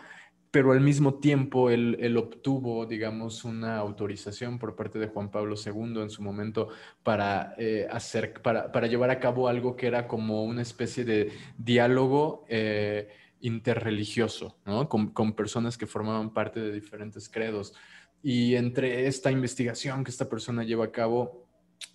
S2: pero al mismo tiempo él, obtuvo, digamos, una autorización por parte de Juan Pablo II en su momento para, eh, hacer, para, llevar a cabo algo que era como una especie de diálogo eh, interreligioso, ¿no? Con, con, personas que formaban parte de diferentes credos. Y entre esta investigación que esta persona lleva a cabo,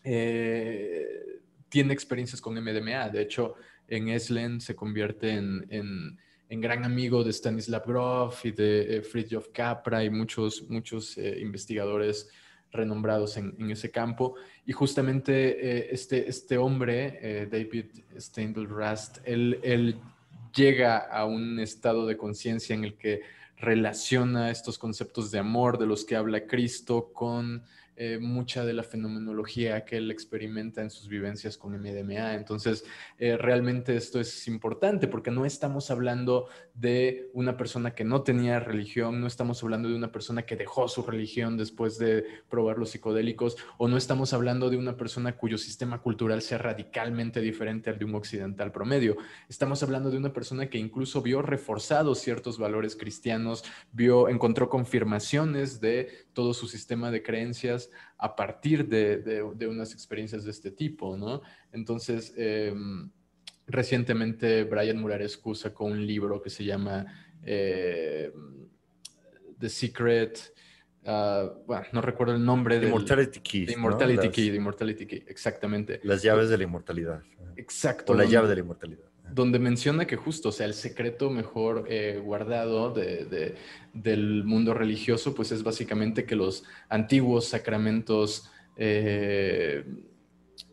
S2: eh, tiene experiencias con MDMA. De hecho, en Eslen se convierte en, gran amigo de Stanislav Grof y de eh, Fritjof Capra y muchos, muchos eh, investigadores renombrados en, ese campo. Y justamente este, este hombre, David Steindl Rast, él, él llega a un estado de conciencia en el que relaciona estos conceptos de amor de los que habla Cristo con eh, mucha de la fenomenología que él experimenta en sus vivencias con MDMA. Entonces, eh, realmente esto es importante porque no estamos hablando de una persona que no tenía religión, no estamos hablando de una persona que dejó su religión después de probar los psicodélicos, o no estamos hablando de una persona cuyo sistema cultural sea radicalmente diferente al de un occidental promedio. Estamos hablando de una persona que incluso vio reforzados ciertos valores cristianos, vio, encontró confirmaciones de todo su sistema de creencias a partir de, unas experiencias de este tipo, ¿no? Entonces, em, recientemente Brian Murarescu sacó un libro que se llama eh, The Secret, ah, bueno, no recuerdo el nombre.
S1: de Immortality Key.
S2: The Immortality Key, The Immortality Key, exactamente.
S1: Las llaves de la inmortalidad.
S2: Exacto.
S1: O la llave de la inmortalidad
S2: donde menciona que justo, o sea, el secreto mejor eh, guardado del mundo religioso, pues es básicamente que los antiguos sacramentos eh,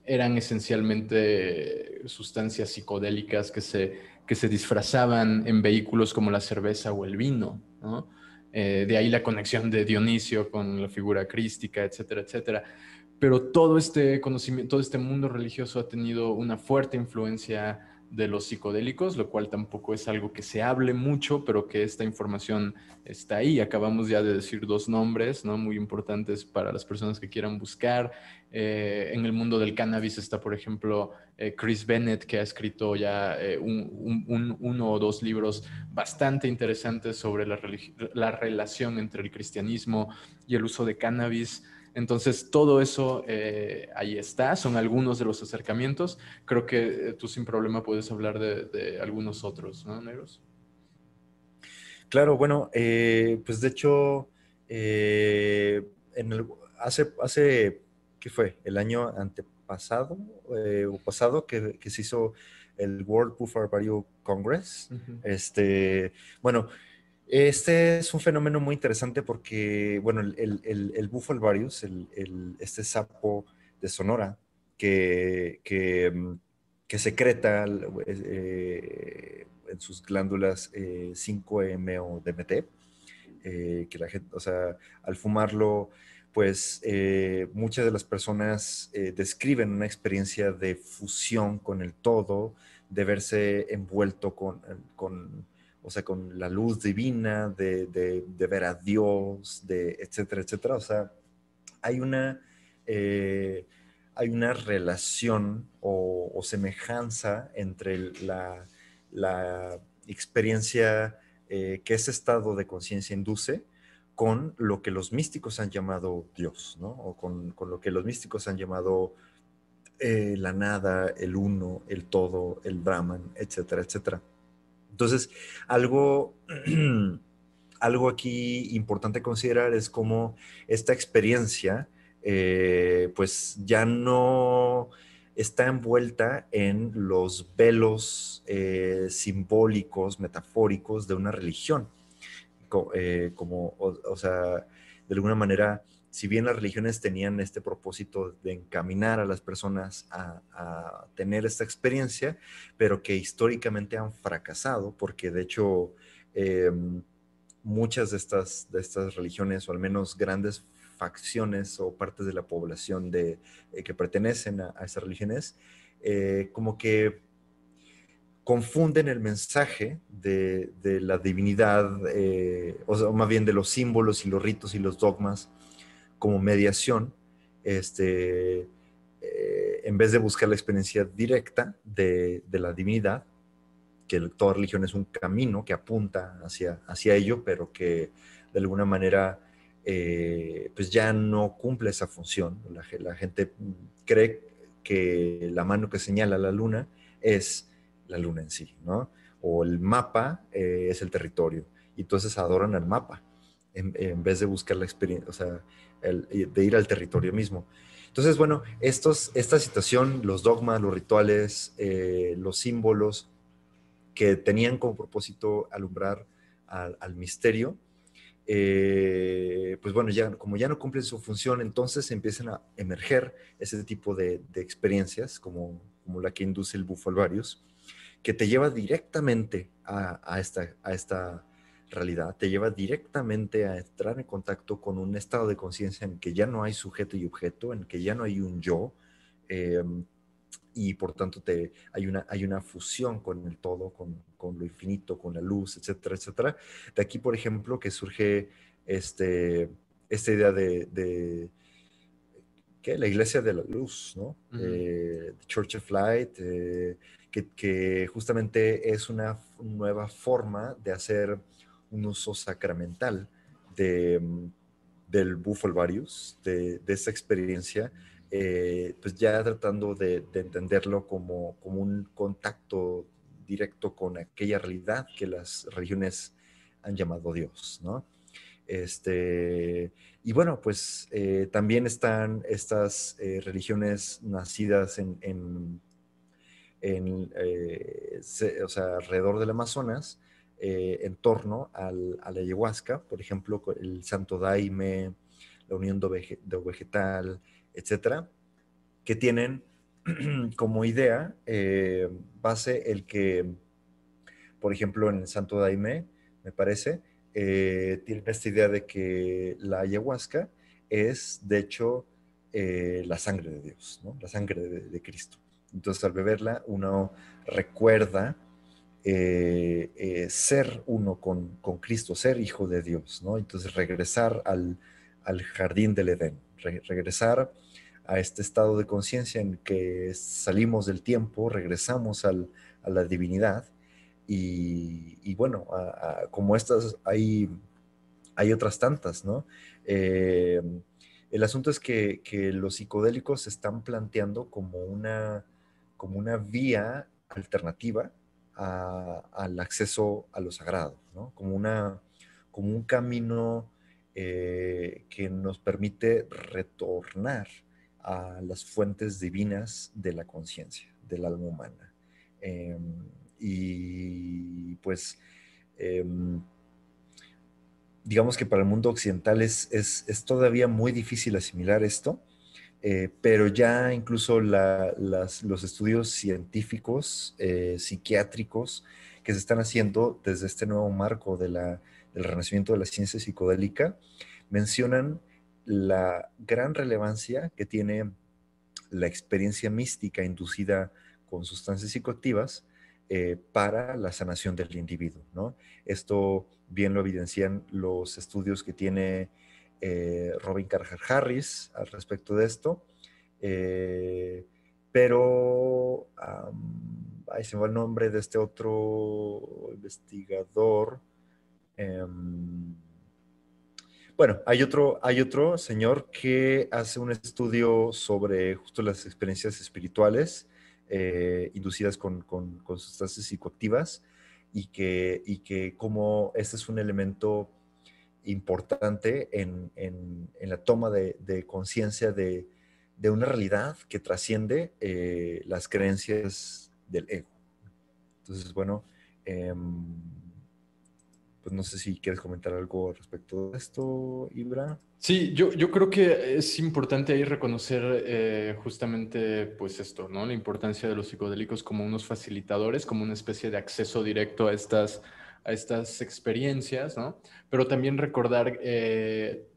S2: eran esencialmente sustancias psicodélicas que se, que se disfrazaban en vehículos como la cerveza o el vino, eh, de ahí la conexión de Dionisio con la figura crística, etcétera, etcétera. Pero todo este conocimiento, todo este mundo religioso ha tenido una fuerte influencia de los psicodélicos, lo cual tampoco es algo que se hable mucho, pero que esta información está ahí. Acabamos ya de decir dos nombres ¿no? muy importantes para las personas que quieran buscar. Eh, en el mundo del cannabis está, por ejemplo, eh, Chris Bennett, que ha escrito ya eh, uno o dos libros bastante interesantes sobre la, la relación entre el cristianismo y el uso de cannabis. Entonces, todo eso eh, ahí está, son algunos de los acercamientos. Creo que eh, tú sin problema puedes hablar de, algunos otros, ¿no, Negros?
S1: Claro, bueno, eh, pues de hecho, hace, hace, ¿qué fue? El año antepasado o pasado que, se hizo el World Buffer Barrio Congress. Este, bueno, este es un fenómeno muy interesante porque, bueno, el, el, el este sapo de Sonora, que, mm, secreta eh, en sus glándulas 5-MO eh, DMT, eh, que la gente, o sea, al fumarlo, pues muchas de las personas describen una experiencia de fusión con el todo, de verse envuelto con o sea, con la luz divina, de, ver a Dios, de etcétera, etcétera. O sea, hay una, eh, hay una relación o, semejanza entre la, experiencia eh, que ese estado de conciencia induce con lo que los místicos han llamado Dios, ¿no? O con, lo que los místicos han llamado eh, la nada, el uno, el todo, el Brahman, etcétera, etcétera. Entonces, algo, algo aquí importante considerar es cómo esta experiencia, eh, pues ya no está envuelta en los velos eh, simbólicos, metafóricos de una religión. Eh, como, o, sea, de alguna manera, si bien las religiones tenían este propósito de encaminar a las personas a, tener esta experiencia, pero que históricamente han fracasado, porque de hecho em, muchas de estas, de estas religiones, o al menos grandes facciones o partes de la población de, eh, que pertenecen a, esas religiones, eh, como que confunden el mensaje de, la divinidad, eh, o más bien de los símbolos y los ritos y los dogmas como mediación, este, eh, en vez de buscar la experiencia directa de, la divinidad, que toda religión es un camino que apunta hacia, hacia ello, pero que de alguna manera eh, pues ya no cumple esa función. La, gente cree que la mano que señala la luna es la luna en sí, ¿no? O el mapa eh, es el territorio. Y entonces adoran al mapa en, en, vez de buscar la experiencia, o sea, de ir al territorio mismo. Entonces, bueno, estos, esta situación, los dogmas, los rituales, eh, los símbolos que tenían como propósito alumbrar al, misterio, eh, pues bueno, ya, como ya no cumplen su función, entonces empiezan a emerger ese tipo de, experiencias, como, como, la que induce el Bufalvarius, que te lleva directamente a, esta, a esta realidad, te lleva directamente a entrar en contacto con un estado de conciencia en que ya no hay sujeto y objeto, en que ya no hay un yo, em, y por tanto te, hay, una, hay una fusión con el todo, con, con, lo infinito, con la luz, etcétera, etcétera. De aquí, por ejemplo, que surge este, esta idea de, de ¿qué? la iglesia de la luz, ¿no? Eh, Church of Light, eh, que, que, justamente es una nueva forma de hacer un uso sacramental de, mm, del Bufalvarius, de, de esa experiencia, eh, pues ya tratando de, entenderlo como, como, un contacto directo con aquella realidad que las religiones han llamado Dios, ¿no? Este, y bueno, pues eh, también están estas eh, religiones nacidas en, en o sea, alrededor del Amazonas, eh, en torno al, a la ayahuasca, por ejemplo, el Santo Daime, la Unión de Vegetal, etcétera, que tienen como idea eh, base el que, por ejemplo, en el Santo Daime, me parece, eh, tienen esta idea de que la ayahuasca es, de hecho, la sangre de Dios, ¿no? la sangre de, de Cristo. Entonces, al beberla, uno recuerda eh, eh, ser uno con, con, Cristo, ser hijo de Dios, ¿no? Entonces regresar al, al jardín del Edén, regresar a este estado de conciencia en que salimos del tiempo, regresamos al, a la divinidad y, bueno, como estas hay, hay otras tantas, ¿no? Eh, el asunto es que, que, los psicodélicos se están planteando como una, como una vía alternativa al acceso a lo sagrado, ¿no? como, una, como un camino eh, que nos permite retornar a las fuentes divinas de la conciencia, del alma humana. Em, y pues, em, digamos que para el mundo occidental es, es todavía muy difícil asimilar esto, eh, pero ya incluso los estudios científicos, eh, psiquiátricos, que se están haciendo desde este nuevo marco del renacimiento de la ciencia psicodélica, mencionan la gran relevancia que tiene la experiencia mística inducida con sustancias psicoactivas eh, para la sanación del individuo. ¿no? Esto bien lo evidencian los estudios que tiene eh, Robin Carhart Harris al respecto de esto. Eh, pero, ahí se me va el nombre de este otro investigador. Em, bueno, hay otro, hay otro señor que hace un estudio sobre justo las experiencias espirituales eh, inducidas con, con, sustancias psicoactivas y que, y que como este es un elemento importante en, la toma de, conciencia de, una realidad que trasciende eh, las creencias del ego. Entonces, bueno, em, pues no sé si quieres comentar algo respecto de esto, Ibra.
S2: Sí, yo, yo creo que es importante ahí reconocer eh, justamente pues esto, ¿no? La importancia de los psicodélicos como unos facilitadores, como una especie de acceso directo a estas a estas experiencias, ¿no? Pero también recordar eh,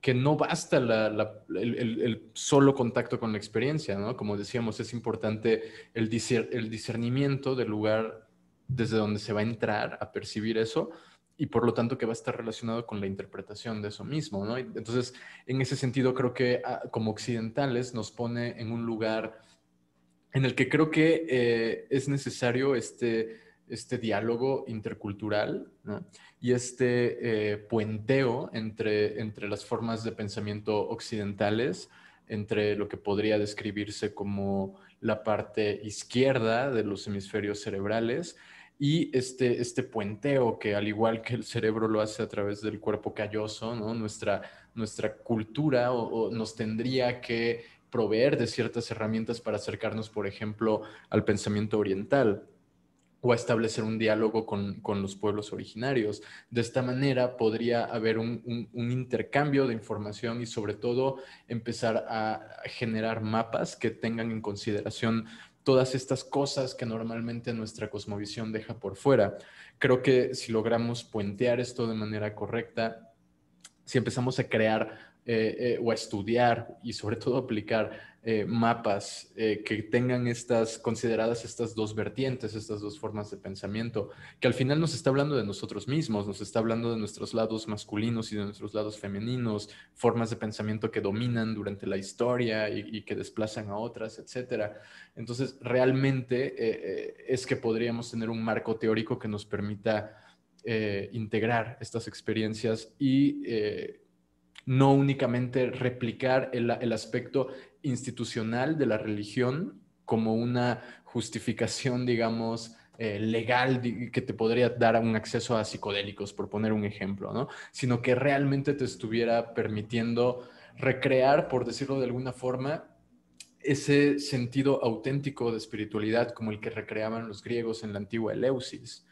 S2: que no basta el, solo contacto con la experiencia, ¿no? Como decíamos, es importante el, el discernimiento del lugar desde donde se va a entrar a percibir eso y por lo tanto que va a estar relacionado con la interpretación de eso mismo, ¿no? Entonces, en ese sentido, creo que ah, como occidentales nos pone en un lugar en el que creo que eh, es necesario este este diálogo intercultural y este eh, puenteo entre, entre las formas de pensamiento occidentales, entre lo que podría describirse como la parte izquierda de los hemisferios cerebrales y este, este puenteo que al igual que el cerebro lo hace a través del cuerpo calloso, nuestra, nuestra cultura o, nos tendría que proveer de ciertas herramientas para acercarnos, por ejemplo, al pensamiento oriental o a establecer un diálogo con, los pueblos originarios. De esta manera podría haber un, intercambio de información y sobre todo empezar a generar mapas que tengan en consideración todas estas cosas que normalmente nuestra cosmovisión deja por fuera. Creo que si logramos puentear esto de manera correcta, si empezamos a crear eh, eh, o a estudiar y sobre todo aplicar eh, mapas eh, que tengan estas consideradas estas dos vertientes, estas dos formas de pensamiento, que al final nos está hablando de nosotros mismos, nos está hablando de nuestros lados masculinos y de nuestros lados femeninos, formas de pensamiento que dominan durante la historia y, que desplazan a otras, etcétera. Entonces, realmente eh, es que podríamos tener un marco teórico que nos permita integrar estas experiencias y no únicamente replicar el, aspecto institucional de la religión como una justificación, digamos, eh, legal que te podría dar un acceso a psicodélicos, por poner un ejemplo, ¿no? Sino que realmente te estuviera permitiendo recrear, por decirlo de alguna forma, ese sentido auténtico de espiritualidad como el que recreaban los griegos en la antigua Eleusis.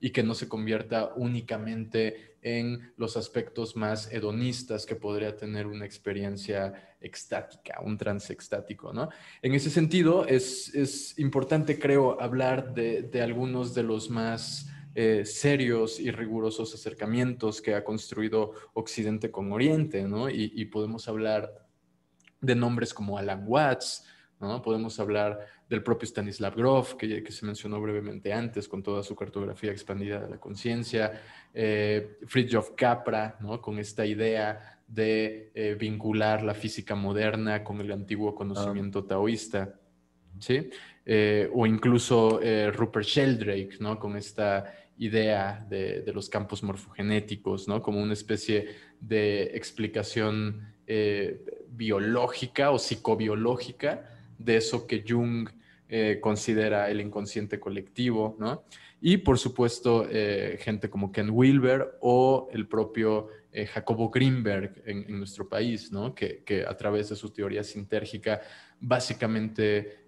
S2: Y que no se convierta únicamente en los aspectos más hedonistas que podría tener una experiencia extática, un trance extático, ¿no? En ese sentido, es, importante, creo, hablar de, algunos de los más eh, serios y rigurosos acercamientos que ha construido Occidente con Oriente, ¿no? Y, podemos hablar de nombres como Alan Watts, ¿no? Podemos hablar del propio Stanislav Grof, que, que, se mencionó brevemente antes, con toda su cartografía expandida de la conciencia, eh, Capra, ¿no? con esta idea de eh, vincular la física moderna con el antiguo conocimiento taoísta, ¿sí? Eh, o incluso eh, Rupert Sheldrake, ¿no? con esta idea de, de, los campos morfogenéticos, ¿no? como una especie de explicación biológica o psicobiológica de eso que Jung eh, considera el inconsciente colectivo, ¿no? Y por supuesto, eh, gente como Ken Wilber o el propio eh, Jacobo Greenberg en, nuestro país, ¿no? Que, a través de su teoría sintérgica básicamente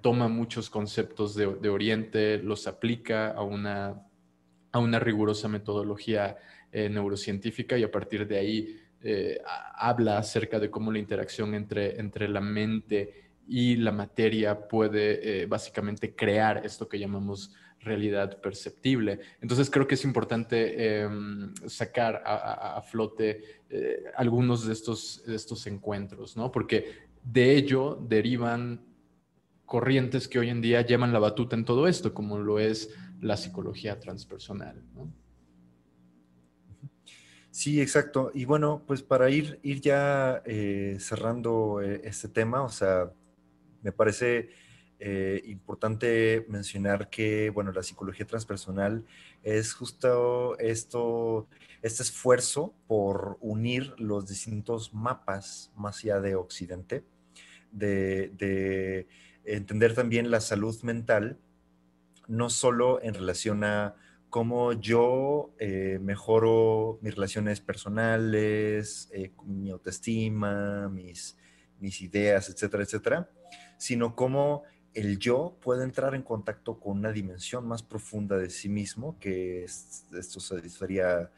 S2: toma muchos conceptos de, Oriente, los aplica a una, a una rigurosa metodología neurocientífica y a partir de ahí habla acerca de cómo la interacción entre, entre la mente y la materia puede eh, básicamente crear esto que llamamos realidad perceptible. Entonces creo que es importante em, sacar a, flote eh, algunos de estos, de estos encuentros, ¿no? Porque de ello derivan corrientes que hoy en día llevan la batuta en todo esto, como lo es la psicología transpersonal.
S1: Sí, exacto. Y bueno, pues para ir, ir ya eh, cerrando este tema, o sea, me parece eh, importante mencionar que, bueno, la psicología transpersonal es justo esto, este esfuerzo por unir los distintos mapas más allá de Occidente, de, entender también la salud mental, no solo en relación a cómo yo eh, mejoro mis relaciones personales, eh, mi autoestima, mis, mis ideas, etcétera, etcétera, sino cómo el yo puede entrar en contacto con una dimensión más profunda de sí mismo, que esto sería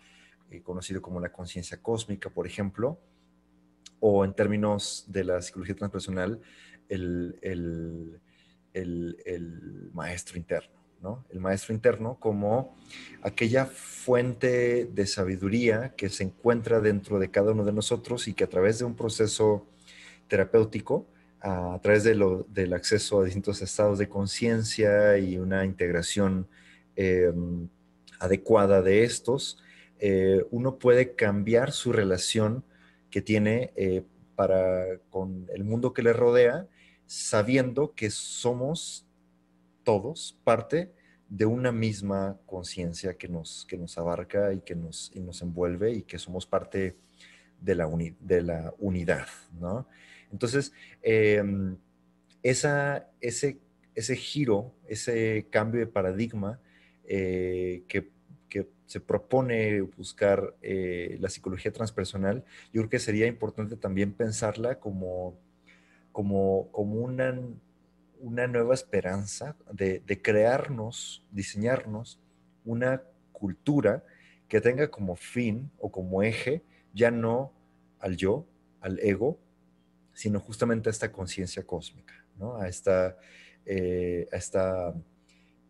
S1: eh, conocido como la conciencia cósmica, por ejemplo, o en términos de la psicología transpersonal, el, el, maestro interno, ¿no? El maestro interno como aquella fuente de sabiduría que se encuentra dentro de cada uno de nosotros y que a través de un proceso terapéutico a, través del acceso a distintos estados de conciencia y una integración em, adecuada de estos, eh, uno puede cambiar su relación que tiene eh, para, con el mundo que le rodea, sabiendo que somos todos parte de una misma conciencia que nos, que nos abarca y que nos, y nos envuelve y que somos parte de la, de la unidad, ¿no? Entonces, em, ese, giro, ese cambio de paradigma eh, que, se propone buscar eh, la psicología transpersonal, yo creo que sería importante también pensarla como, como, como una, una nueva esperanza de crearnos, diseñarnos una cultura que tenga como fin o como eje ya no al yo, al ego, sino justamente a esta conciencia cósmica, ¿no? a esta, eh, esta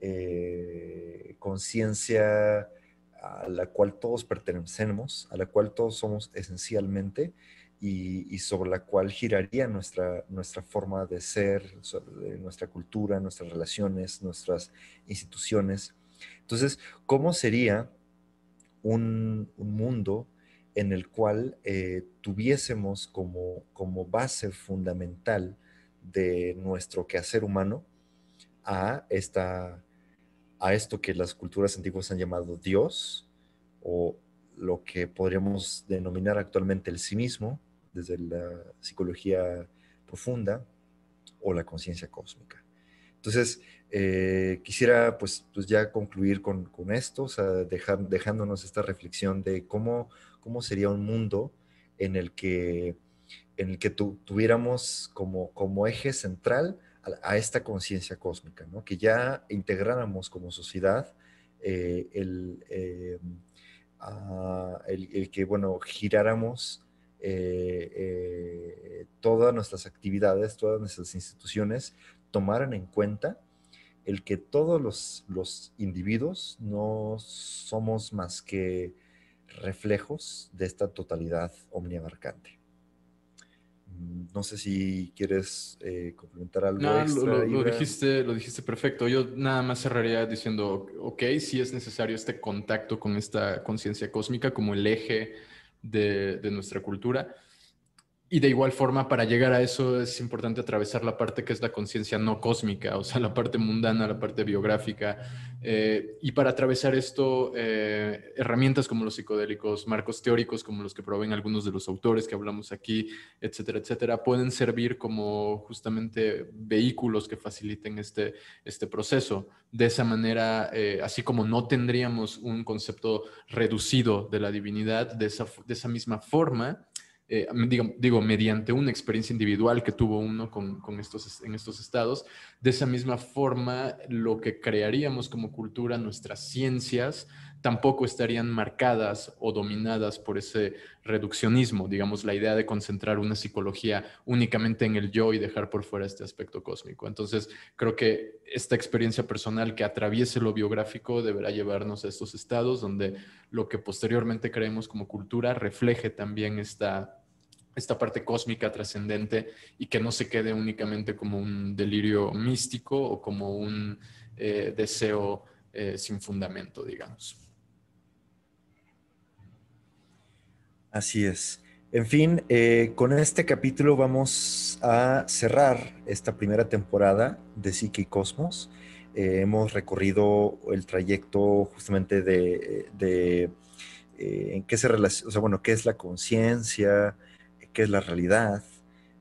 S1: eh, conciencia a la cual todos pertenecemos, a la cual todos somos esencialmente y, sobre la cual giraría nuestra, nuestra forma de ser, nuestra cultura, nuestras relaciones, nuestras instituciones. Entonces, ¿cómo sería un, mundo en el cual eh, tuviésemos como, como base fundamental de nuestro quehacer humano a, esta, a esto que las culturas antiguas han llamado Dios o lo que podríamos denominar actualmente el sí mismo desde la psicología profunda o la conciencia cósmica. Entonces, eh, quisiera pues, pues ya concluir con, esto, o sea, dejándonos esta reflexión de cómo, cómo sería un mundo en el que, en el que tuviéramos como, como eje central a, esta conciencia cósmica, ¿no? que ya integráramos como sociedad eh, el, eh, el, que, bueno, giráramos todas nuestras actividades, todas nuestras instituciones, tomaran en cuenta el que todos los, individuos no somos más que reflejos de esta totalidad omniabarcante. Mm, no sé si quieres eh, complementar algo.
S2: No, lo, dijiste, lo dijiste perfecto. Yo nada más cerraría diciendo, ok, sí es necesario este contacto con esta conciencia cósmica como el eje de, de nuestra cultura y de igual forma, para llegar a eso es importante atravesar la parte que es la conciencia no cósmica, o sea, la parte mundana, la parte biográfica. Eh, y para atravesar esto, eh, herramientas como los psicodélicos, marcos teóricos como los que proveen algunos de los autores que hablamos aquí, etcétera, etcétera, pueden servir como justamente vehículos que faciliten este, este proceso. De esa manera, eh, así como no tendríamos un concepto reducido de la divinidad, de esa, de esa misma forma, eh, digo, mediante una experiencia individual que tuvo uno con, estos, en estos estados. De esa misma forma, lo que crearíamos como cultura, nuestras ciencias, tampoco estarían marcadas o dominadas por ese reduccionismo, digamos, la idea de concentrar una psicología únicamente en el yo y dejar por fuera este aspecto cósmico. Entonces, creo que esta experiencia personal que atraviese lo biográfico deberá llevarnos a estos estados donde lo que posteriormente creemos como cultura refleje también esta esta parte cósmica trascendente y que no se quede únicamente como un delirio místico o como un eh, deseo eh, sin fundamento, digamos.
S1: Así es. En fin, eh, con este capítulo vamos a cerrar esta primera temporada de Psique y Cosmos. hemos recorrido el trayecto justamente de, de en qué se relaciona, o sea, bueno, qué es la conciencia, qué es la realidad,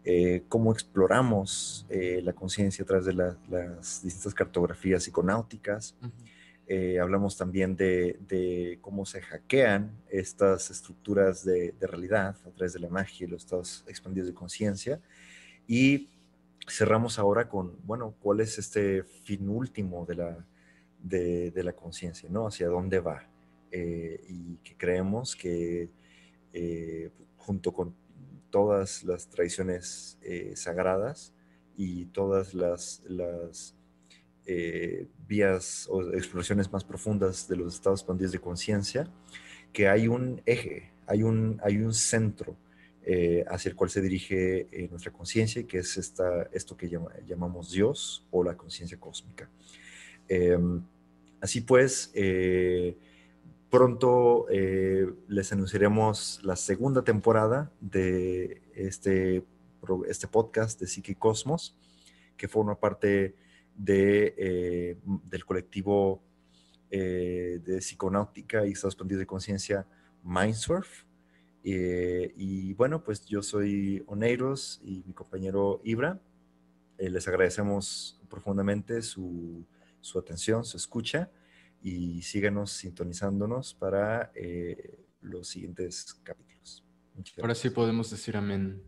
S1: eh, cómo exploramos eh, la conciencia a través de las distintas cartografías psiconáuticas. Eh, hablamos también de, cómo se hackean estas estructuras de, realidad a través de la magia y los estados expandidos de conciencia. Y cerramos ahora con, bueno, cuál es este fin último de la, de, la conciencia, ¿no? Hacia dónde va. y que creemos que junto con todas las tradiciones eh, sagradas y todas las, eh, vías o exploraciones más profundas de los estados expandidos de conciencia, que hay un eje, hay un, hay un centro eh, hacia el cual se dirige nuestra conciencia, que es esta, esto que llamamos Dios o la conciencia cósmica. Em, así pues, Pronto eh, les anunciaremos la segunda temporada de este, este podcast de Psique Cosmos, que forma parte de, eh, del colectivo eh, de psiconáutica y estados expandidos de conciencia Mindsurf. y bueno, pues yo soy Oneiros y mi compañero Ibra. les agradecemos profundamente su, su atención, su escucha y síganos sintonizándonos para eh, los siguientes capítulos.
S2: Ahora sí podemos decir amén.